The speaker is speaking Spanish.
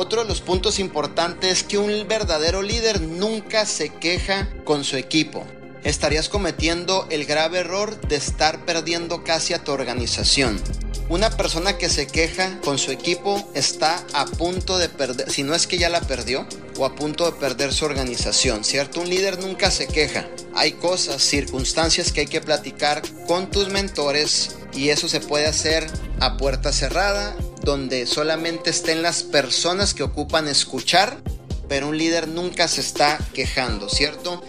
Otro de los puntos importantes es que un verdadero líder nunca se queja con su equipo. Estarías cometiendo el grave error de estar perdiendo casi a tu organización. Una persona que se queja con su equipo está a punto de perder, si no es que ya la perdió, o a punto de perder su organización, ¿cierto? Un líder nunca se queja. Hay cosas, circunstancias que hay que platicar con tus mentores y eso se puede hacer a puerta cerrada, donde solamente estén las personas que ocupan escuchar, pero un líder nunca se está quejando, ¿cierto?